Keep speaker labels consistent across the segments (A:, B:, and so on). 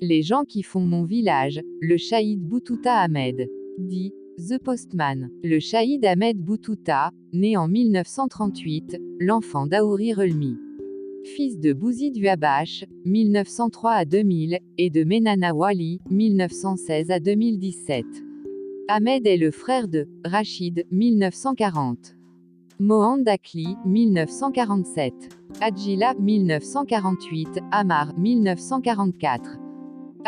A: Les gens qui font mon village, le Shahid Boutouta Ahmed. Dit The Postman. Le Shahid Ahmed Boutouta, né en 1938, l'enfant d'Aouri Relmi. Fils de Bouzi Duabache, 1903 à 2000, et de Menana Wali, 1916 à 2017. Ahmed est le frère de Rachid, 1940. Mohand Akli, 1947. Adjila, 1948. Amar, 1944.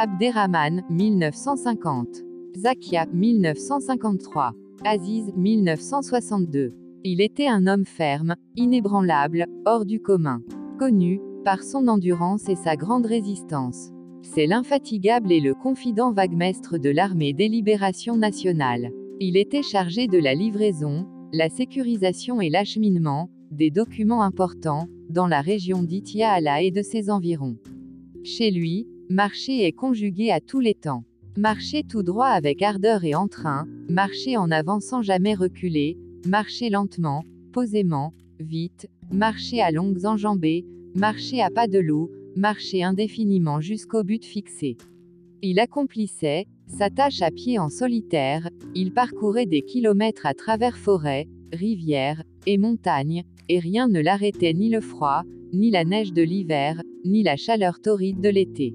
A: Abderrahman, 1950. Zakia, 1953. Aziz, 1962. Il était un homme ferme, inébranlable, hors du commun. Connu, par son endurance et sa grande résistance. C'est l'infatigable et le confident vaguemestre de l'armée des libérations nationales. Il était chargé de la livraison, la sécurisation et l'acheminement, des documents importants, dans la région d'Itiala et de ses environs. Chez lui, marcher est conjugué à tous les temps. Marcher tout droit avec ardeur et entrain, marcher en avant sans jamais reculer, marcher lentement, posément, vite, marcher à longues enjambées, marcher à pas de loup, marcher indéfiniment jusqu'au but fixé. Il accomplissait, sa tâche à pied en solitaire, il parcourait des kilomètres à travers forêts, rivières, et montagnes, et rien ne l'arrêtait ni le froid, ni la neige de l'hiver, ni la chaleur torride de l'été.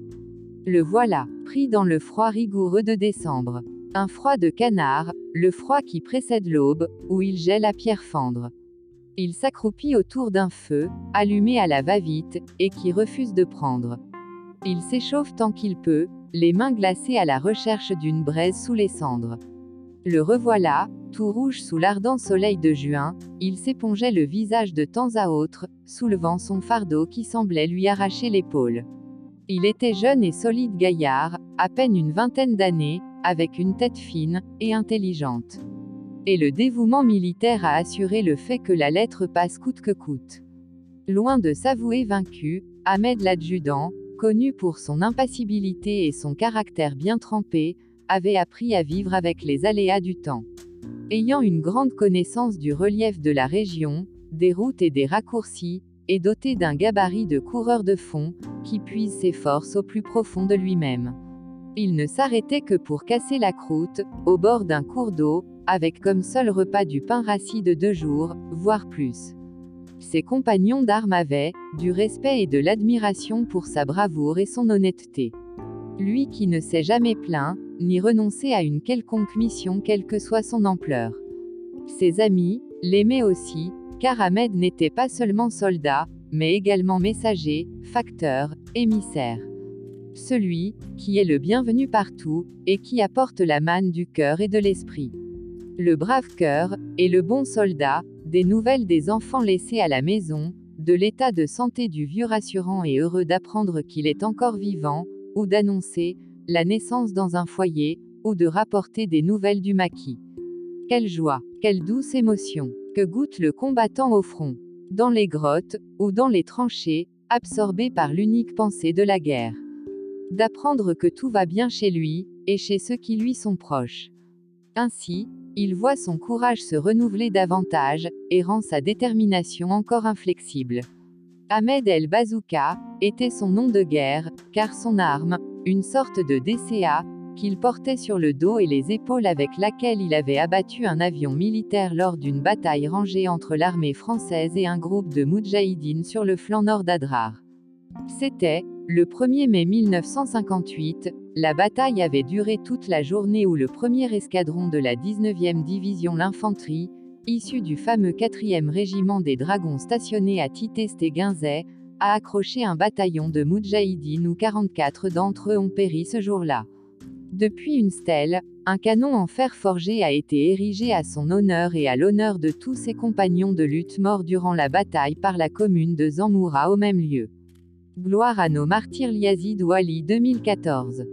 A: Le voilà, pris dans le froid rigoureux de décembre. Un froid de canard, le froid qui précède l'aube, où il gèle à pierre fendre. Il s'accroupit autour d'un feu, allumé à la va-vite, et qui refuse de prendre. Il s'échauffe tant qu'il peut, les mains glacées à la recherche d'une braise sous les cendres. Le revoilà, tout rouge sous l'ardent soleil de juin, il s'épongeait le visage de temps à autre, soulevant son fardeau qui semblait lui arracher l'épaule. Il était jeune et solide gaillard, à peine une vingtaine d'années, avec une tête fine, et intelligente. Et le dévouement militaire a assuré le fait que la lettre passe coûte que coûte. Loin de s'avouer vaincu, Ahmed l'adjudant, connu pour son impassibilité et son caractère bien trempé, avait appris à vivre avec les aléas du temps. Ayant une grande connaissance du relief de la région, des routes et des raccourcis, et doté d'un gabarit de coureur de fond, qui puise ses forces au plus profond de lui-même. Il ne s'arrêtait que pour casser la croûte, au bord d'un cours d'eau, avec comme seul repas du pain rassis de deux jours, voire plus. Ses compagnons d'armes avaient, du respect et de l'admiration pour sa bravoure et son honnêteté. Lui qui ne s'est jamais plaint, ni renoncé à une quelconque mission quelle que soit son ampleur. Ses amis, l'aimaient aussi, car Ahmed n'était pas seulement soldat, mais également messager, facteur, émissaire. Celui, qui est le bienvenu partout, et qui apporte la manne du cœur et de l'esprit. Le brave cœur, et le bon soldat, des nouvelles des enfants laissés à la maison, de l'état de santé du vieux rassurant et heureux d'apprendre qu'il est encore vivant, ou d'annoncer, la naissance dans un foyer, ou de rapporter des nouvelles du maquis. Quelle joie, quelle douce émotion, que goûte le combattant au front, dans les grottes, ou dans les tranchées, absorbé par l'unique pensée de la guerre. D'apprendre que tout va bien chez lui, et chez ceux qui lui sont proches. Ainsi, il voit son courage se renouveler davantage, et rend sa détermination encore inflexible. Ahmed El Bazooka, était son nom de guerre, car son arme, une sorte de DCA, qu'il portait sur le dos et les épaules avec laquelle il avait abattu un avion militaire lors d'une bataille rangée entre l'armée française et un groupe de Moudjahidines sur le flanc nord d'Adrar. C'était, le 1er mai 1958, la bataille avait duré toute la journée où le premier escadron de la 19e division l'infanterie, issu du fameux 4e régiment des dragons stationnés à Tité-Stéguinzet, a accroché un bataillon de Moudjahidines où 44 d'entre eux ont péri ce jour-là. Depuis une stèle, un canon en fer forgé a été érigé à son honneur et à l'honneur de tous ses compagnons de lutte morts durant la bataille par la commune de Zammoura au même lieu. Gloire à nos martyrs Liazid Wali 2014.